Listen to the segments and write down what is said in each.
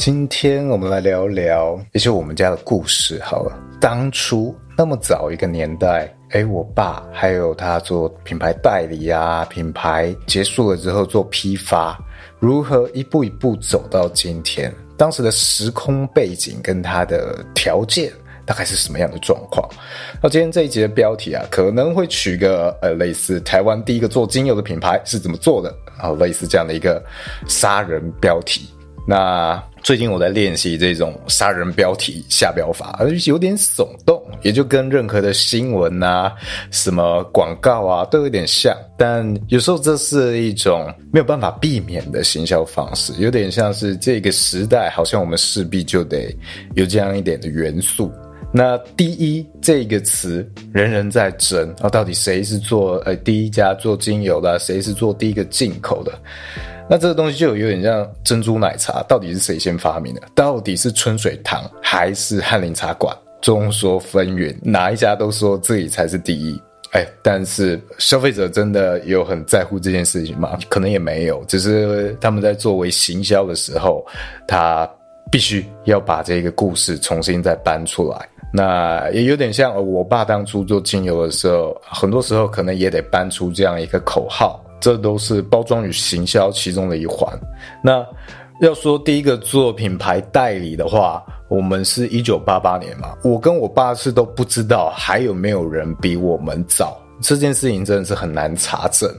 今天我们来聊聊一些我们家的故事。好了，当初那么早一个年代，诶，我爸还有他做品牌代理啊，品牌结束了之后做批发，如何一步一步走到今天？当时的时空背景跟他的条件大概是什么样的状况？那今天这一集的标题啊，可能会取个呃类似台湾第一个做精油的品牌是怎么做的，啊类似这样的一个杀人标题。那最近我在练习这种杀人标题下标法，有点耸动，也就跟任何的新闻啊、什么广告啊都有点像。但有时候这是一种没有办法避免的行销方式，有点像是这个时代，好像我们势必就得有这样一点的元素。那第一这个词人人在争啊，到底谁是做呃第一家做精油的，谁是做第一个进口的？那这个东西就有点像珍珠奶茶，到底是谁先发明的？到底是春水堂还是翰林茶馆？众说纷纭，哪一家都说自己才是第一。哎，但是消费者真的有很在乎这件事情吗？可能也没有，只是他们在作为行销的时候，他必须要把这个故事重新再搬出来。那也有点像我爸当初做精油的时候，很多时候可能也得搬出这样一个口号。这都是包装与行销其中的一环。那要说第一个做品牌代理的话，我们是一九八八年嘛，我跟我爸是都不知道还有没有人比我们早。这件事情真的是很难查证。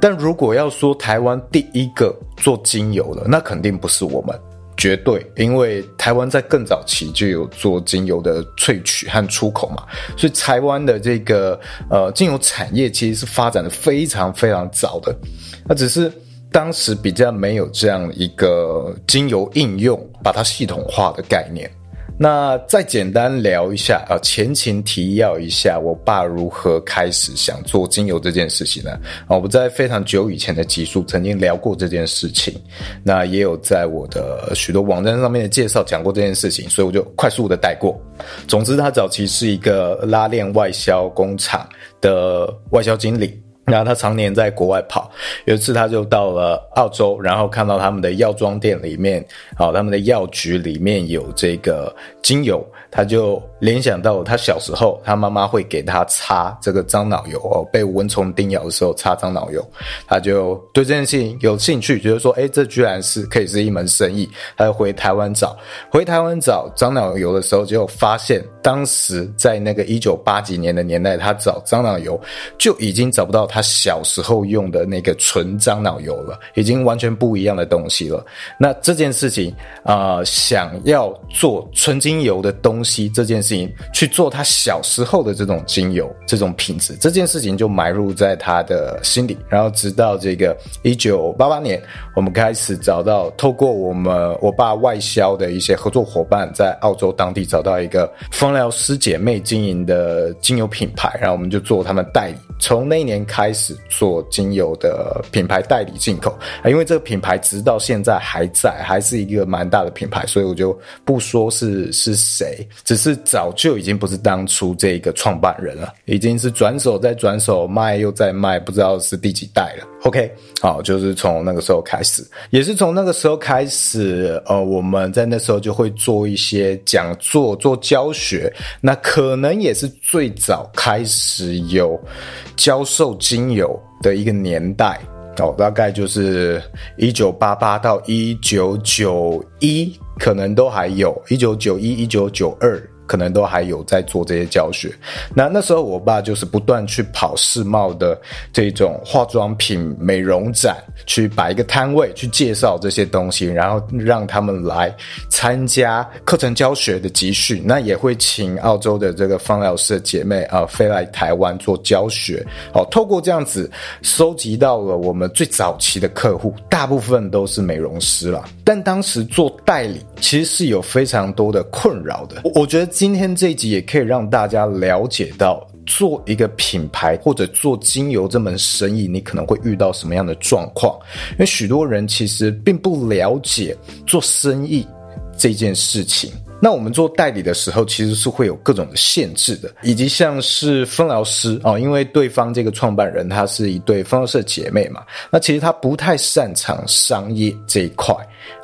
但如果要说台湾第一个做精油的，那肯定不是我们。绝对，因为台湾在更早期就有做精油的萃取和出口嘛，所以台湾的这个呃精油产业其实是发展的非常非常早的，那只是当时比较没有这样一个精油应用，把它系统化的概念。那再简单聊一下啊，前情提要一下，我爸如何开始想做精油这件事情呢？啊，我在非常久以前的集数曾经聊过这件事情，那也有在我的许多网站上面的介绍讲过这件事情，所以我就快速的带过。总之，他早期是一个拉链外销工厂的外销经理。然后他常年在国外跑，有一次他就到了澳洲，然后看到他们的药妆店里面，好，他们的药局里面有这个精油。他就联想到他小时候，他妈妈会给他擦这个樟脑油哦，被蚊虫叮咬的时候擦樟脑油，他就对这件事情有兴趣，觉得说，诶，这居然是可以是一门生意。他就回台湾找，回台湾找樟脑油的时候，就发现当时在那个一九八几年的年代，他找樟脑油就已经找不到他他小时候用的那个纯樟脑油了，已经完全不一样的东西了。那这件事情啊，想要做纯精油的东西。东西这件事情去做他小时候的这种精油这种品质，这件事情就埋入在他的心里。然后直到这个一九八八年，我们开始找到透过我们我爸外销的一些合作伙伴，在澳洲当地找到一个芳疗师姐妹经营的精油品牌，然后我们就做他们代理。从那一年开始做精油的品牌代理进口啊，因为这个品牌直到现在还在，还是一个蛮大的品牌，所以我就不说是是谁。只是早就已经不是当初这个创办人了，已经是转手再转手，卖又再卖，不知道是第几代了。OK，好，就是从那个时候开始，也是从那个时候开始，呃，我们在那时候就会做一些讲座、做教学，那可能也是最早开始有教授精油的一个年代。哦，大概就是一九八八到一九九一，可能都还有，一九九一、一九九二可能都还有在做这些教学。那那时候我爸就是不断去跑世贸的这种化妆品美容展，去摆一个摊位去介绍这些东西，然后让他们来参加课程教学的集训。那也会请澳洲的这个芳疗师的姐妹啊、飞来台湾做教学。好，透过这样子收集到了我们最早期的客户，大部分都是美容师了。但当时做代理其实是有非常多的困扰的。我觉得今天这一集也可以让大家了解到，做一个品牌或者做精油这门生意，你可能会遇到什么样的状况？因为许多人其实并不了解做生意这件事情。那我们做代理的时候，其实是会有各种的限制的，以及像是芳疗师哦，因为对方这个创办人他是一对芳疗师姐妹嘛，那其实他不太擅长商业这一块，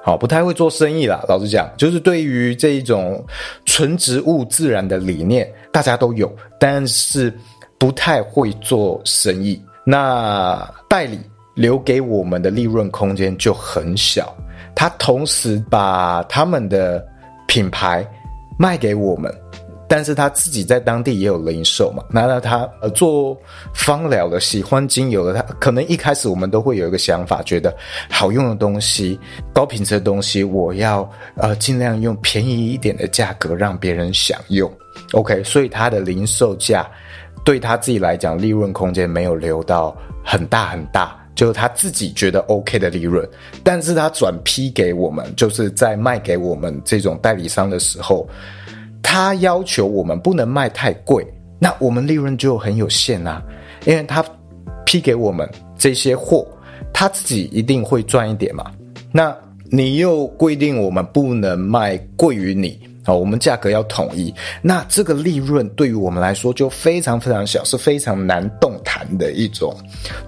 好，不太会做生意啦。老实讲，就是对于这一种纯植物自然的理念，大家都有，但是不太会做生意。那代理留给我们的利润空间就很小，他同时把他们的品牌卖给我们，但是他自己在当地也有零售嘛。那那他呃做芳疗的，喜欢精油的，他可能一开始我们都会有一个想法，觉得好用的东西、高品质的东西，我要呃尽量用便宜一点的价格让别人享用。OK，所以他的零售价对他自己来讲，利润空间没有留到很大很大。就是他自己觉得 OK 的利润，但是他转批给我们，就是在卖给我们这种代理商的时候，他要求我们不能卖太贵，那我们利润就很有限啊，因为他批给我们这些货，他自己一定会赚一点嘛，那你又规定我们不能卖贵于你啊，我们价格要统一，那这个利润对于我们来说就非常非常小，是非常难动弹的一种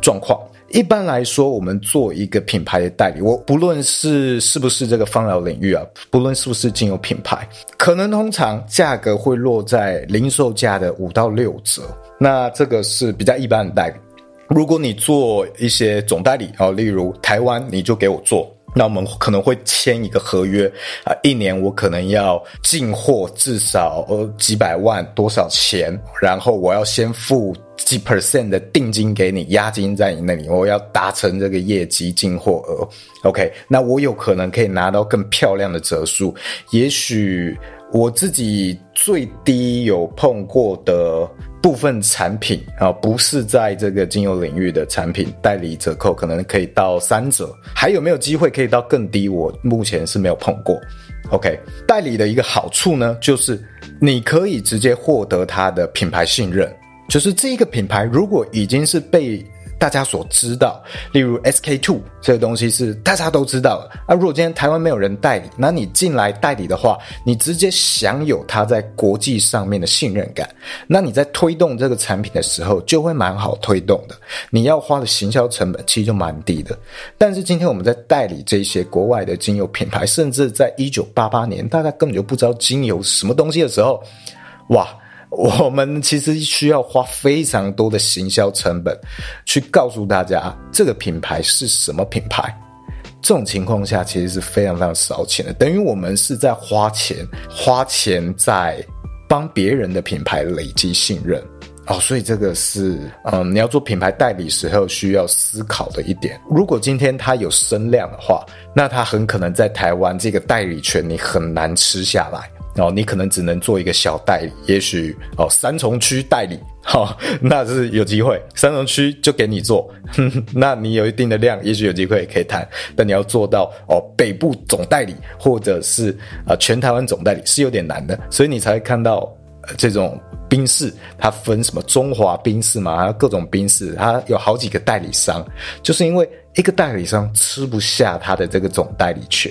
状况。一般来说，我们做一个品牌的代理，我不论是是不是这个芳疗领域啊，不论是不是精油品牌，可能通常价格会落在零售价的五到六折。那这个是比较一般的代理。如果你做一些总代理啊，例如台湾，你就给我做。那我们可能会签一个合约啊，一年我可能要进货至少呃几百万多少钱，然后我要先付几 percent 的定金给你，押金在你那里，我要达成这个业绩进货额，OK，那我有可能可以拿到更漂亮的折数，也许我自己最低有碰过的。部分产品啊，不是在这个精油领域的产品，代理折扣可能可以到三折，还有没有机会可以到更低？我目前是没有碰过。OK，代理的一个好处呢，就是你可以直接获得它的品牌信任，就是这个品牌如果已经是被。大家所知道，例如 SK two 这个东西是大家都知道的。啊，如果今天台湾没有人代理，那你进来代理的话，你直接享有它在国际上面的信任感。那你在推动这个产品的时候，就会蛮好推动的。你要花的行销成本其实就蛮低的。但是今天我们在代理这些国外的精油品牌，甚至在一九八八年，大家根本就不知道精油什么东西的时候，哇！我们其实需要花非常多的行销成本，去告诉大家这个品牌是什么品牌。这种情况下，其实是非常非常烧钱的，等于我们是在花钱，花钱在帮别人的品牌累积信任哦。所以这个是，嗯，你要做品牌代理时候需要思考的一点。如果今天它有声量的话，那它很可能在台湾这个代理权你很难吃下来。哦，你可能只能做一个小代理，也许哦，三重区代理，好、哦，那是有机会，三重区就给你做，哼哼，那你有一定的量，也许有机会可以谈，但你要做到哦，北部总代理或者是啊、呃、全台湾总代理是有点难的，所以你才会看到、这种宾士，它分什么中华宾士嘛，还有各种宾士，它有好几个代理商，就是因为一个代理商吃不下它的这个总代理权。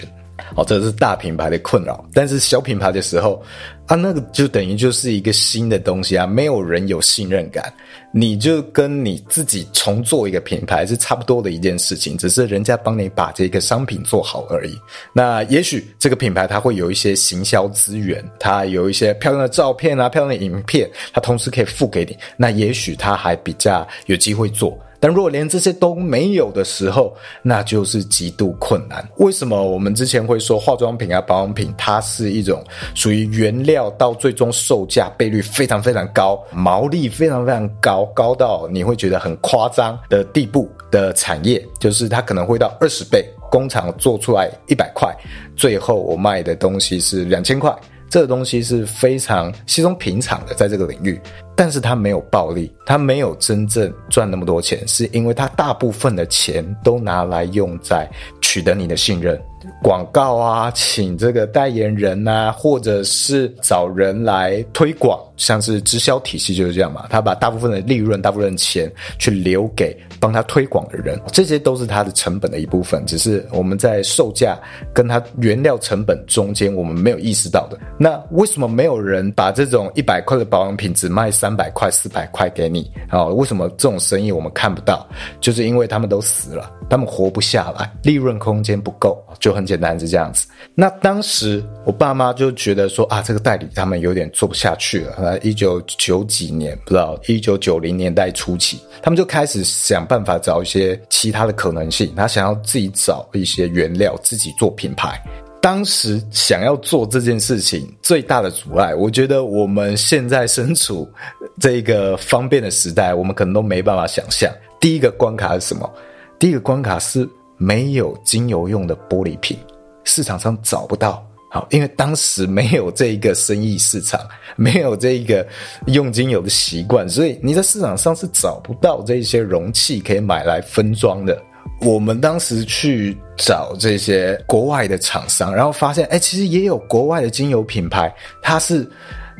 哦，这是大品牌的困扰，但是小品牌的时候啊，那个就等于就是一个新的东西啊，没有人有信任感，你就跟你自己重做一个品牌是差不多的一件事情，只是人家帮你把这个商品做好而已。那也许这个品牌它会有一些行销资源，它有一些漂亮的照片啊，漂亮的影片，它同时可以付给你，那也许它还比较有机会做。但如果连这些都没有的时候，那就是极度困难。为什么我们之前会说化妆品啊、保养品，它是一种属于原料到最终售价倍率非常非常高、毛利非常非常高，高到你会觉得很夸张的地步的产业，就是它可能会到二十倍，工厂做出来一百块，最后我卖的东西是两千块。这个东西是非常稀松平常的，在这个领域，但是他没有暴利，他没有真正赚那么多钱，是因为他大部分的钱都拿来用在取得你的信任。广告啊，请这个代言人啊，或者是找人来推广，像是直销体系就是这样嘛。他把大部分的利润、大部分的钱去留给帮他推广的人，这些都是他的成本的一部分。只是我们在售价跟他原料成本中间，我们没有意识到的。那为什么没有人把这种一百块的保养品只卖三百块、四百块给你啊？为什么这种生意我们看不到？就是因为他们都死了，他们活不下来，利润空间不够，就。很简单是这样子。那当时我爸妈就觉得说啊，这个代理他们有点做不下去了。一九九几年，不知道一九九零年代初期，他们就开始想办法找一些其他的可能性。他想要自己找一些原料，自己做品牌。当时想要做这件事情最大的阻碍，我觉得我们现在身处这个方便的时代，我们可能都没办法想象。第一个关卡是什么？第一个关卡是。没有精油用的玻璃瓶，市场上找不到。好，因为当时没有这一个生意市场，没有这一个用精油的习惯，所以你在市场上是找不到这些容器可以买来分装的。我们当时去找这些国外的厂商，然后发现，哎，其实也有国外的精油品牌，它是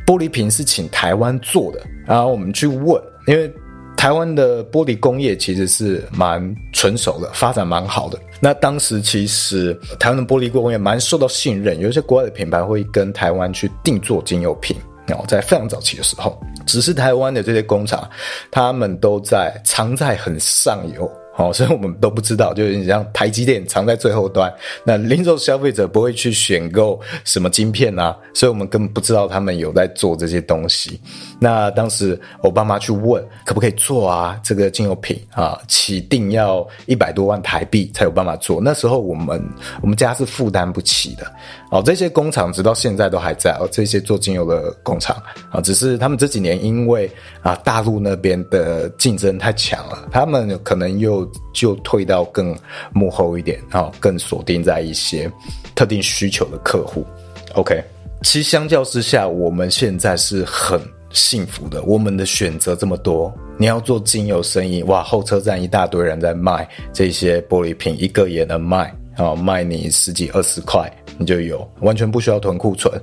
玻璃瓶是请台湾做的。然后我们去问，因为。台湾的玻璃工业其实是蛮成熟的，发展蛮好的。那当时其实台湾的玻璃工业蛮受到信任，有一些国外的品牌会跟台湾去定做精油品。然后在非常早期的时候，只是台湾的这些工厂，他们都在藏在很上游。好，所以我们都不知道，就是你像台积电藏在最后端，那零售消费者不会去选购什么晶片啊，所以我们根本不知道他们有在做这些东西。那当时我爸妈去问可不可以做啊，这个精油品啊，起定要一百多万台币才有办法做。那时候我们我们家是负担不起的。哦，这些工厂直到现在都还在哦，这些做精油的工厂啊，只是他们这几年因为啊大陆那边的竞争太强了，他们可能又就退到更幕后一点啊，更锁定在一些特定需求的客户。OK，其相较之下，我们现在是很幸福的，我们的选择这么多。你要做精油生意，哇，后车站一大堆人在卖这些玻璃瓶，一个也能卖。啊，卖你十几二十块，你就有，完全不需要囤库存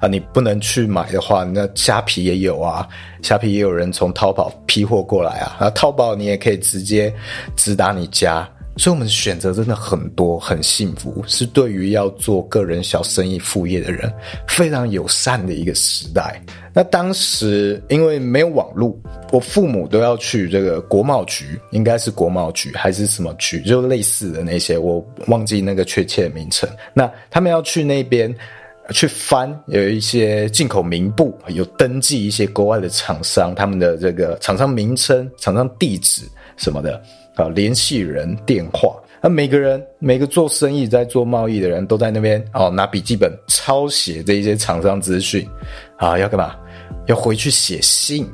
啊！你不能去买的话，那虾皮也有啊，虾皮也有人从淘宝批货过来啊，啊，淘宝你也可以直接直达你家。所以，我们选择真的很多，很幸福，是对于要做个人小生意副业的人非常友善的一个时代。那当时因为没有网络，我父母都要去这个国贸局，应该是国贸局还是什么局，就类似的那些，我忘记那个确切的名称。那他们要去那边去翻，有一些进口名簿，有登记一些国外的厂商，他们的这个厂商名称、厂商地址什么的。啊，联系人电话，那每个人每个做生意在做贸易的人都在那边哦，拿笔记本抄写这一些厂商资讯，啊，要干嘛？要回去写信。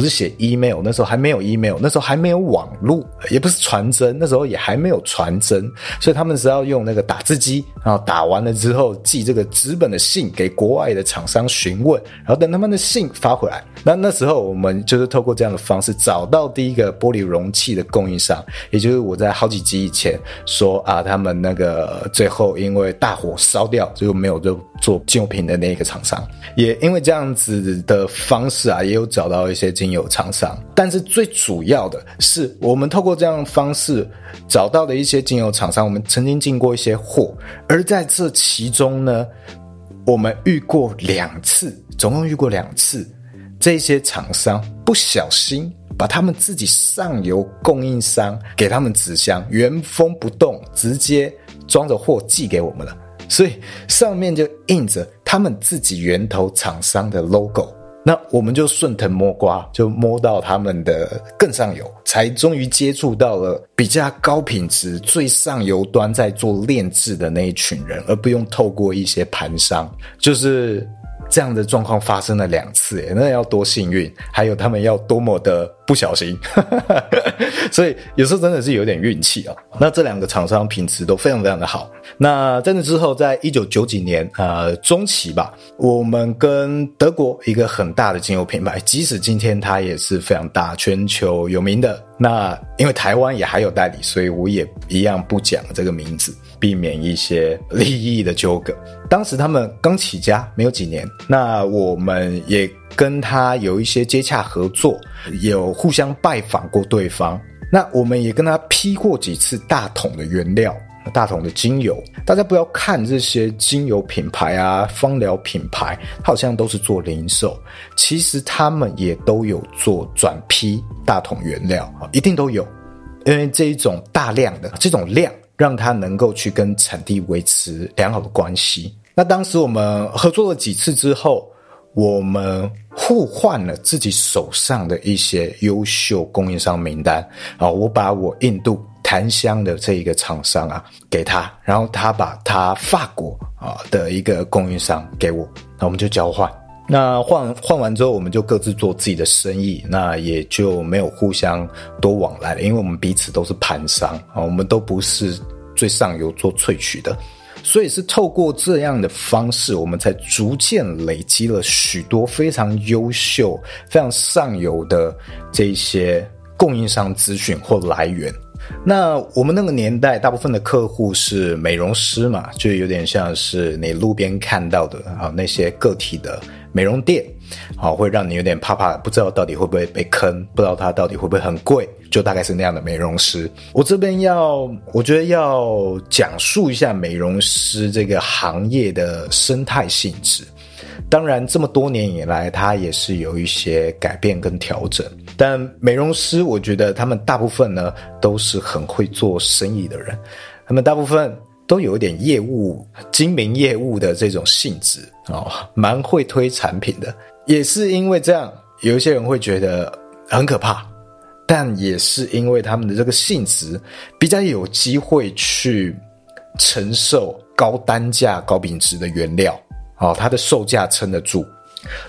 不是写 email，那时候还没有 email，那时候还没有网络，也不是传真，那时候也还没有传真，所以他们是要用那个打字机，然后打完了之后寄这个纸本的信给国外的厂商询问，然后等他们的信发回来。那那时候我们就是透过这样的方式找到第一个玻璃容器的供应商，也就是我在好几集以前说啊，他们那个最后因为大火烧掉，就没有就做精油品的那个厂商，也因为这样子的方式啊，也有找到一些。精油厂商，但是最主要的是，我们透过这样的方式找到的一些精油厂商，我们曾经进过一些货，而在这其中呢，我们遇过两次，总共遇过两次，这些厂商不小心把他们自己上游供应商给他们纸箱原封不动直接装着货寄给我们了，所以上面就印着他们自己源头厂商的 logo。那我们就顺藤摸瓜，就摸到他们的更上游，才终于接触到了比较高品质、最上游端在做炼制的那一群人，而不用透过一些盘商，就是。这样的状况发生了两次，诶，那要多幸运，还有他们要多么的不小心，所以有时候真的是有点运气啊。那这两个厂商品质都非常非常的好。那在那之后，在一九九几年呃中期吧，我们跟德国一个很大的精油品牌，即使今天它也是非常大、全球有名的。那因为台湾也还有代理，所以我也一样不讲这个名字。避免一些利益的纠葛。当时他们刚起家没有几年，那我们也跟他有一些接洽合作，有互相拜访过对方。那我们也跟他批过几次大桶的原料，大桶的精油。大家不要看这些精油品牌啊、芳疗品牌，好像都是做零售，其实他们也都有做转批大桶原料，一定都有，因为这一种大量的这种量。让他能够去跟产地维持良好的关系。那当时我们合作了几次之后，我们互换了自己手上的一些优秀供应商名单啊。我把我印度檀香的这一个厂商啊给他，然后他把他法国啊的一个供应商给我，那我们就交换。那换换完之后，我们就各自做自己的生意，那也就没有互相多往来了，因为我们彼此都是盘商啊，我们都不是最上游做萃取的，所以是透过这样的方式，我们才逐渐累积了许多非常优秀、非常上游的这些供应商资讯或来源。那我们那个年代，大部分的客户是美容师嘛，就有点像是你路边看到的啊那些个体的美容店，好，会让你有点怕怕，不知道到底会不会被坑，不知道它到底会不会很贵，就大概是那样的美容师。我这边要，我觉得要讲述一下美容师这个行业的生态性质。当然，这么多年以来，它也是有一些改变跟调整。但美容师，我觉得他们大部分呢都是很会做生意的人，他们大部分都有一点业务、精明业务的这种性质哦，蛮会推产品的。也是因为这样，有一些人会觉得很可怕，但也是因为他们的这个性质比较有机会去承受高单价、高品质的原料。哦，它的售价撑得住，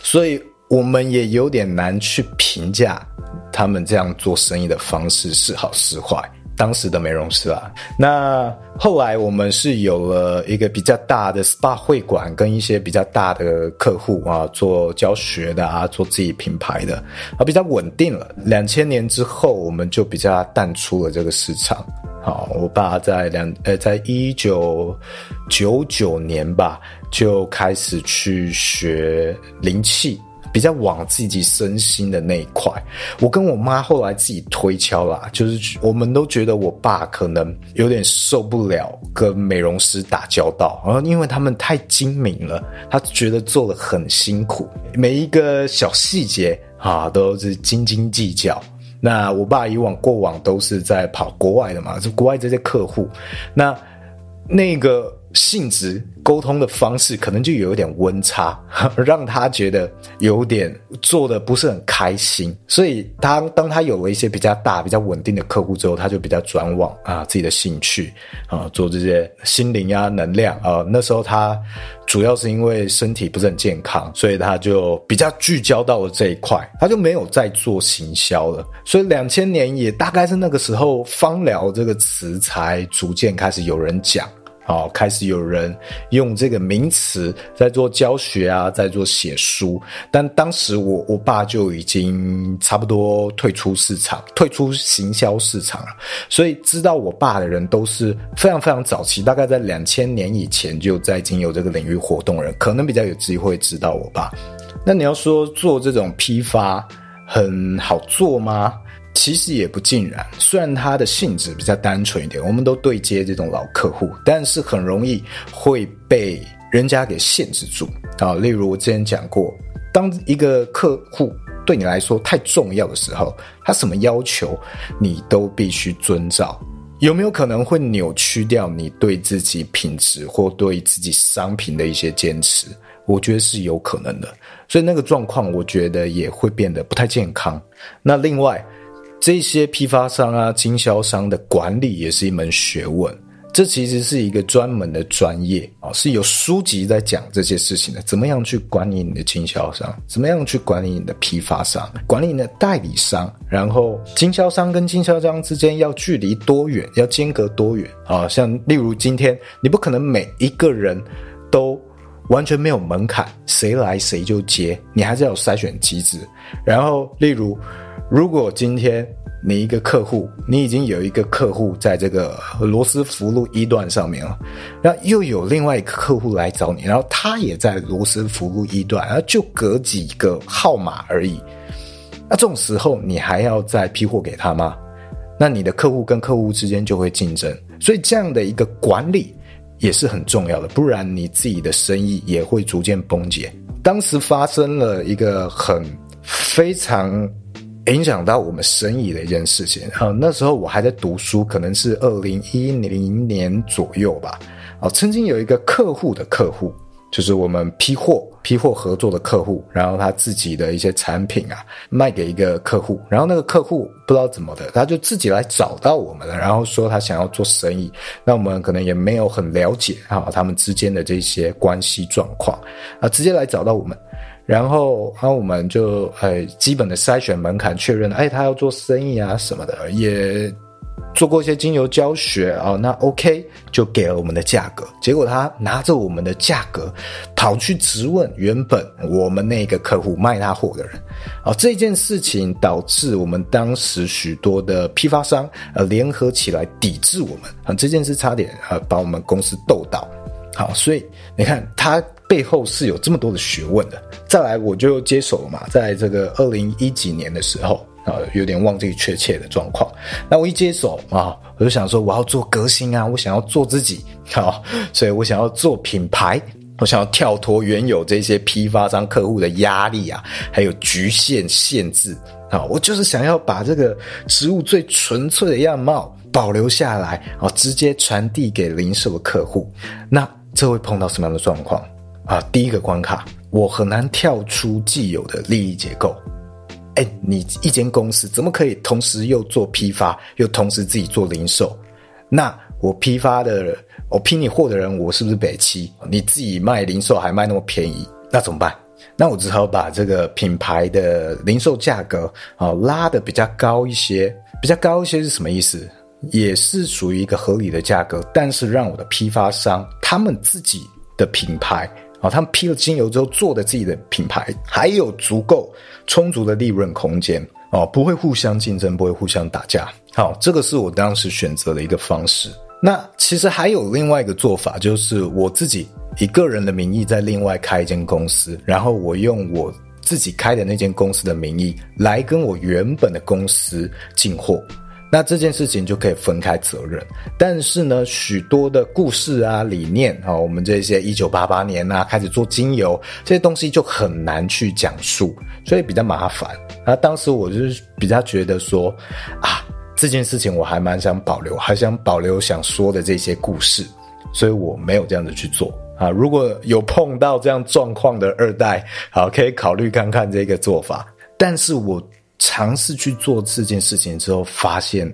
所以我们也有点难去评价他们这样做生意的方式是好是坏。当时的美容师啊，那后来我们是有了一个比较大的 SPA 会馆，跟一些比较大的客户啊，做教学的啊，做自己品牌的啊，比较稳定了。两千年之后，我们就比较淡出了这个市场。好，我爸在两呃，在一九九九年吧，就开始去学灵气，比较往自己身心的那一块。我跟我妈后来自己推敲啦，就是我们都觉得我爸可能有点受不了跟美容师打交道，然后因为他们太精明了，他觉得做得很辛苦，每一个小细节啊都是斤斤计较。那我爸以往过往都是在跑国外的嘛，就国外这些客户，那那个性质沟通的方式可能就有一点温差，让他觉得有点做的不是很开心。所以当当他有了一些比较大、比较稳定的客户之后，他就比较转往啊自己的兴趣啊，做这些心灵啊、能量啊。那时候他。主要是因为身体不是很健康，所以他就比较聚焦到了这一块，他就没有再做行销了。所以两千年也大概是那个时候，芳疗这个词才逐渐开始有人讲。哦，开始有人用这个名词在做教学啊，在做写书。但当时我我爸就已经差不多退出市场，退出行销市场了。所以知道我爸的人都是非常非常早期，大概在两千年以前就在经有这个领域活动的人，可能比较有机会知道我爸。那你要说做这种批发很好做吗？其实也不尽然，虽然它的性质比较单纯一点，我们都对接这种老客户，但是很容易会被人家给限制住啊。例如我之前讲过，当一个客户对你来说太重要的时候，他什么要求你都必须遵照，有没有可能会扭曲掉你对自己品质或对自己商品的一些坚持？我觉得是有可能的。所以那个状况，我觉得也会变得不太健康。那另外，这些批发商啊、经销商的管理也是一门学问。这其实是一个专门的专业啊，是有书籍在讲这些事情的。怎么样去管理你的经销商？怎么样去管理你的批发商？管理你的代理商？然后经销商跟经销商之间要距离多远？要间隔多远？啊，像例如今天，你不可能每一个人都完全没有门槛，谁来谁就接，你还是要有筛选机制。然后，例如，如果今天。你一个客户，你已经有一个客户在这个罗斯福路一段上面了，然后又有另外一个客户来找你，然后他也在罗斯福路一段，然后就隔几个号码而已。那这种时候，你还要再批货给他吗？那你的客户跟客户之间就会竞争，所以这样的一个管理也是很重要的，不然你自己的生意也会逐渐崩解。当时发生了一个很非常。影响到我们生意的一件事情啊，那时候我还在读书，可能是二零一零年左右吧。啊，曾经有一个客户的客户，就是我们批货、批货合作的客户，然后他自己的一些产品啊，卖给一个客户，然后那个客户不知道怎么的，他就自己来找到我们了，然后说他想要做生意，那我们可能也没有很了解啊，他们之间的这些关系状况啊，直接来找到我们。然后，啊我们就呃基本的筛选门槛确认了，哎，他要做生意啊什么的，也做过一些精油教学啊，那 OK 就给了我们的价格。结果他拿着我们的价格跑去质问原本我们那个客户卖他货的人，啊，这件事情导致我们当时许多的批发商呃联合起来抵制我们啊，这件事差点呃把我们公司斗倒。好，所以你看他。背后是有这么多的学问的。再来，我就接手了嘛，在这个二零一几年的时候啊，有点忘记确切的状况。那我一接手啊，我就想说我要做革新啊，我想要做自己啊，所以我想要做品牌，我想要跳脱原有这些批发商客户的压力啊，还有局限限制啊，我就是想要把这个植物最纯粹的样貌保留下来啊，直接传递给零售的客户。那这会碰到什么样的状况？啊，第一个关卡，我很难跳出既有的利益结构。哎，你一间公司怎么可以同时又做批发，又同时自己做零售？那我批发的，我批你货的人，我是不是北七？你自己卖零售还卖那么便宜，那怎么办？那我只好把这个品牌的零售价格啊拉得比较高一些，比较高一些是什么意思？也是属于一个合理的价格，但是让我的批发商他们自己的品牌。啊，他们批了精油之后做的自己的品牌，还有足够充足的利润空间哦，不会互相竞争，不会互相打架。好，这个是我当时选择的一个方式。那其实还有另外一个做法，就是我自己以个人的名义在另外开一间公司，然后我用我自己开的那间公司的名义来跟我原本的公司进货。那这件事情就可以分开责任，但是呢，许多的故事啊、理念啊，我们这些一九八八年啊开始做精油这些东西就很难去讲述，所以比较麻烦。那当时我就是比较觉得说，啊，这件事情我还蛮想保留，还想保留想说的这些故事，所以我没有这样子去做啊。如果有碰到这样状况的二代，好，可以考虑看看这个做法，但是我。尝试去做这件事情之后，发现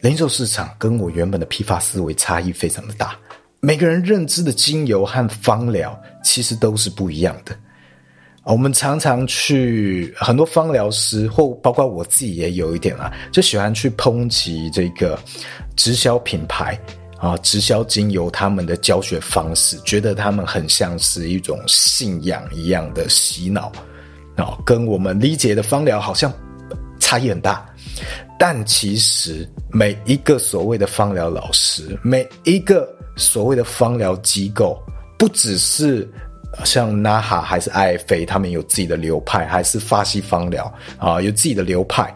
零售市场跟我原本的批发思维差异非常的大。每个人认知的精油和芳疗其实都是不一样的。我们常常去很多芳疗师，或包括我自己也有一点啊，就喜欢去抨击这个直销品牌啊，直销精油他们的教学方式，觉得他们很像是一种信仰一样的洗脑啊，跟我们理解的芳疗好像。差异很大，但其实每一个所谓的芳疗老师，每一个所谓的芳疗机构，不只是像 NAHA 还是 IFA，他们有自己的流派，还是法系芳疗啊，有自己的流派。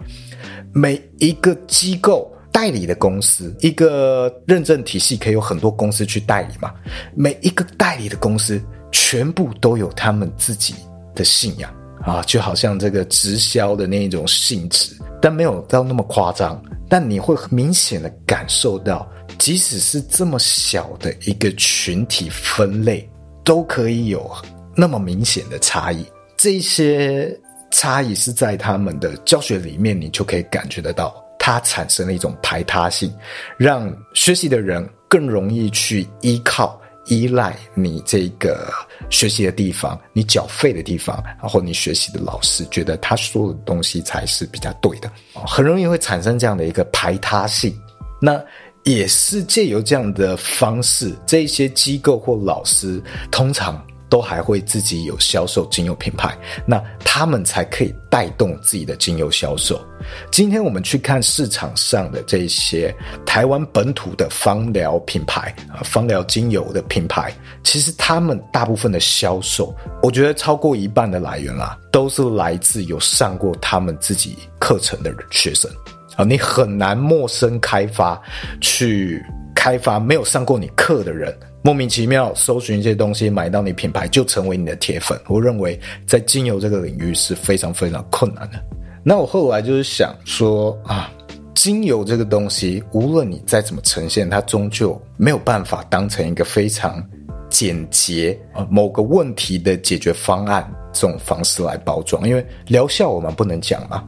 每一个机构代理的公司，一个认证体系可以有很多公司去代理嘛？每一个代理的公司，全部都有他们自己的信仰。啊，就好像这个直销的那一种性质，但没有到那么夸张。但你会明显的感受到，即使是这么小的一个群体分类，都可以有那么明显的差异。这些差异是在他们的教学里面，你就可以感觉得到，它产生了一种排他性，让学习的人更容易去依靠。依赖你这个学习的地方，你缴费的地方，然后你学习的老师觉得他说的东西才是比较对的，很容易会产生这样的一个排他性。那也是借由这样的方式，这些机构或老师通常。都还会自己有销售精油品牌，那他们才可以带动自己的精油销售。今天我们去看市场上的这些台湾本土的芳疗品牌啊，芳疗精油的品牌，其实他们大部分的销售，我觉得超过一半的来源啦，都是来自有上过他们自己课程的学生啊，你很难陌生开发去开发没有上过你课的人。莫名其妙搜寻一些东西，买到你品牌就成为你的铁粉。我认为在精油这个领域是非常非常困难的。那我后来就是想说啊，精油这个东西，无论你再怎么呈现，它终究没有办法当成一个非常简洁啊某个问题的解决方案这种方式来包装。因为疗效我们不能讲嘛，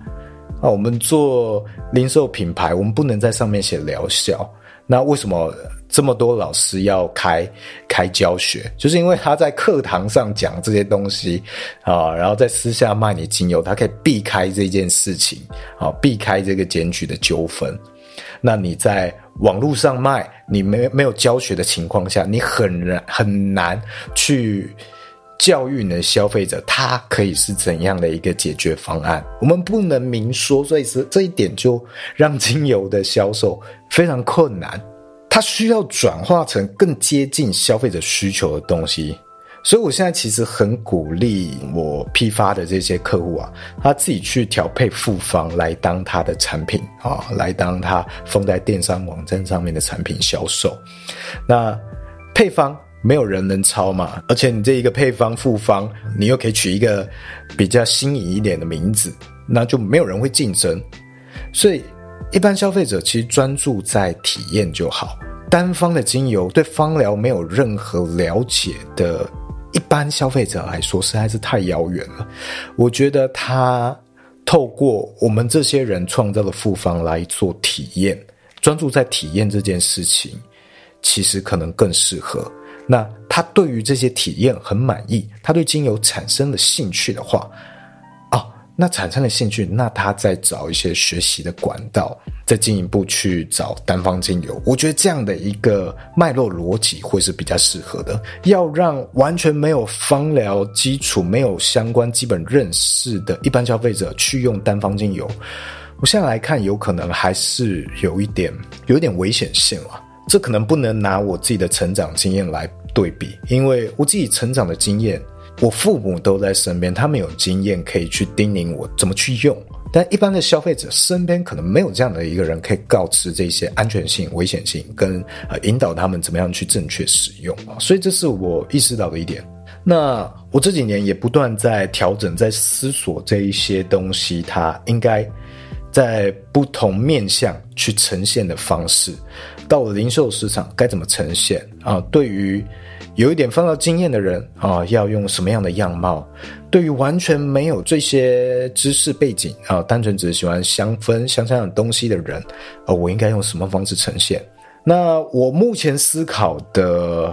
啊，我们做零售品牌，我们不能在上面写疗效。那为什么？这么多老师要开开教学，就是因为他在课堂上讲这些东西啊，然后在私下卖你精油，他可以避开这件事情啊，避开这个检举的纠纷。那你在网络上卖，你没没有教学的情况下，你很难很难去教育呢消费者，他可以是怎样的一个解决方案。我们不能明说，所以是这一点就让精油的销售非常困难。它需要转化成更接近消费者需求的东西，所以我现在其实很鼓励我批发的这些客户啊，他自己去调配复方来当他的产品啊，来当他放在电商网站上面的产品销售。那配方没有人能抄嘛，而且你这一个配方复方，你又可以取一个比较新颖一点的名字，那就没有人会竞争，所以。一般消费者其实专注在体验就好，单方的精油对芳疗没有任何了解的一般消费者来说实在是太遥远了。我觉得他透过我们这些人创造的复方来做体验，专注在体验这件事情，其实可能更适合。那他对于这些体验很满意，他对精油产生了兴趣的话。哦那产生了兴趣，那他再找一些学习的管道，再进一步去找单方精油。我觉得这样的一个脉络逻辑会是比较适合的。要让完全没有芳疗基础、没有相关基本认识的一般消费者去用单方精油，我现在来看，有可能还是有一点有一点危险性了。这可能不能拿我自己的成长经验来对比，因为我自己成长的经验。我父母都在身边，他们有经验可以去叮咛我怎么去用。但一般的消费者身边可能没有这样的一个人可以告知这些安全性、危险性，跟呃引导他们怎么样去正确使用啊。所以这是我意识到的一点。那我这几年也不断在调整，在思索这一些东西，它应该在不同面向去呈现的方式，到零售市场该怎么呈现啊？对于。有一点芳疗经验的人啊，要用什么样的样貌？对于完全没有这些知识背景啊，单纯只是喜欢香氛、香香的东西的人，啊，我应该用什么方式呈现？那我目前思考的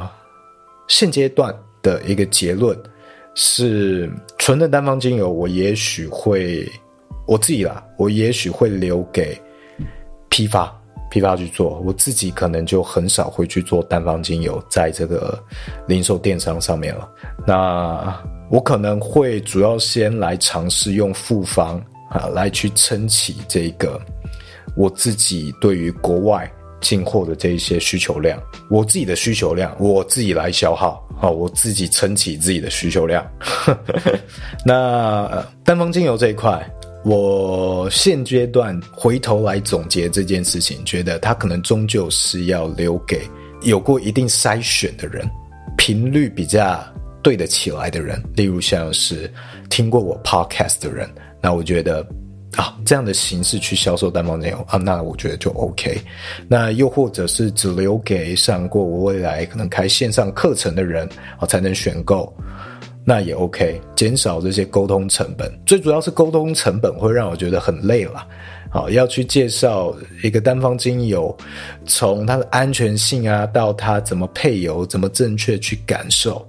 现阶段的一个结论是，纯的单方精油，我也许会我自己啦，我也许会留给批发。批发去做，我自己可能就很少会去做单方精油，在这个零售电商上面了。那我可能会主要先来尝试用复方啊，来去撑起这个我自己对于国外进货的这一些需求量，我自己的需求量，我自己来消耗啊，我自己撑起自己的需求量。那单方精油这一块。我现阶段回头来总结这件事情，觉得它可能终究是要留给有过一定筛选的人，频率比较对得起来的人，例如像是听过我 podcast 的人，那我觉得啊，这样的形式去销售单方内容啊，那我觉得就 OK。那又或者是只留给上过我未来可能开线上课程的人啊，才能选购。那也 OK，减少这些沟通成本。最主要是沟通成本会让我觉得很累了。好，要去介绍一个单方精油，从它的安全性啊，到它怎么配油，怎么正确去感受，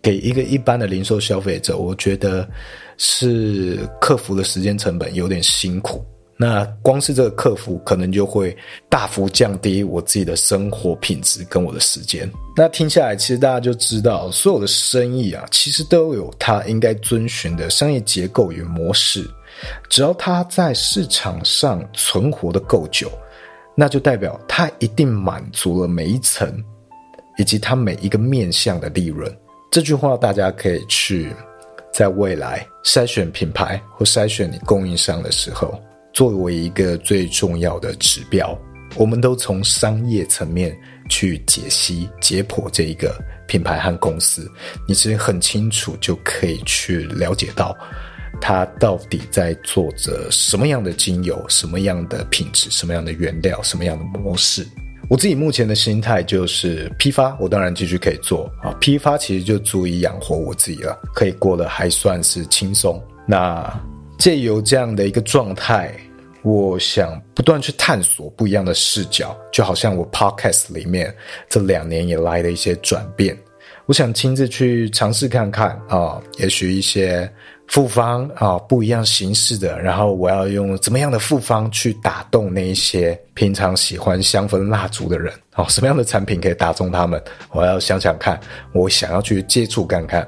给一个一般的零售消费者，我觉得是克服的时间成本有点辛苦。那光是这个客服，可能就会大幅降低我自己的生活品质跟我的时间。那听下来，其实大家就知道，所有的生意啊，其实都有它应该遵循的商业结构与模式。只要它在市场上存活得够久，那就代表它一定满足了每一层，以及它每一个面向的利润。这句话大家可以去在未来筛选品牌或筛选你供应商的时候。作为一个最重要的指标，我们都从商业层面去解析、解剖这一个品牌和公司，你其实很清楚就可以去了解到，它到底在做着什么样的精油、什么样的品质、什么样的原料、什么样的模式。我自己目前的心态就是批发，我当然继续可以做啊，批发其实就足以养活我自己了，可以过得还算是轻松。那借由这样的一个状态。我想不断去探索不一样的视角，就好像我 podcast 里面这两年以来的一些转变，我想亲自去尝试看看啊，也许一些复方啊不一样形式的，然后我要用怎么样的复方去打动那一些平常喜欢香氛蜡烛的人啊，什么样的产品可以打中他们？我要想想看，我想要去接触看看。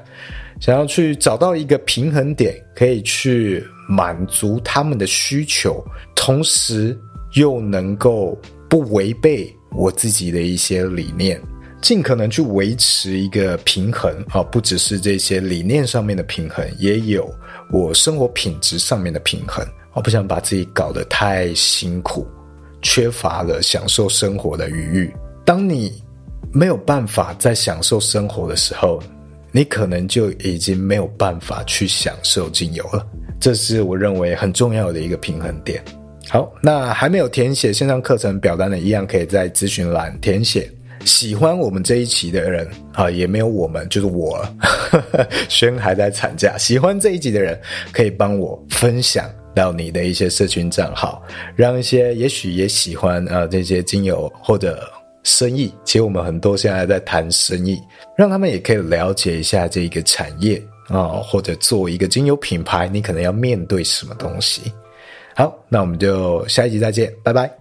想要去找到一个平衡点，可以去满足他们的需求，同时又能够不违背我自己的一些理念，尽可能去维持一个平衡啊，不只是这些理念上面的平衡，也有我生活品质上面的平衡。我不想把自己搞得太辛苦，缺乏了享受生活的余裕。当你没有办法再享受生活的时候，你可能就已经没有办法去享受精油了，这是我认为很重要的一个平衡点。好，那还没有填写线上课程表单的，一样可以在咨询栏填写。喜欢我们这一期的人啊，也没有我们，就是我了。轩还在产假，喜欢这一集的人可以帮我分享到你的一些社群账号，让一些也许也喜欢呃这些精油或者。生意，其实我们很多现在在谈生意，让他们也可以了解一下这个产业啊，或者做一个精油品牌，你可能要面对什么东西。好，那我们就下一集再见，拜拜。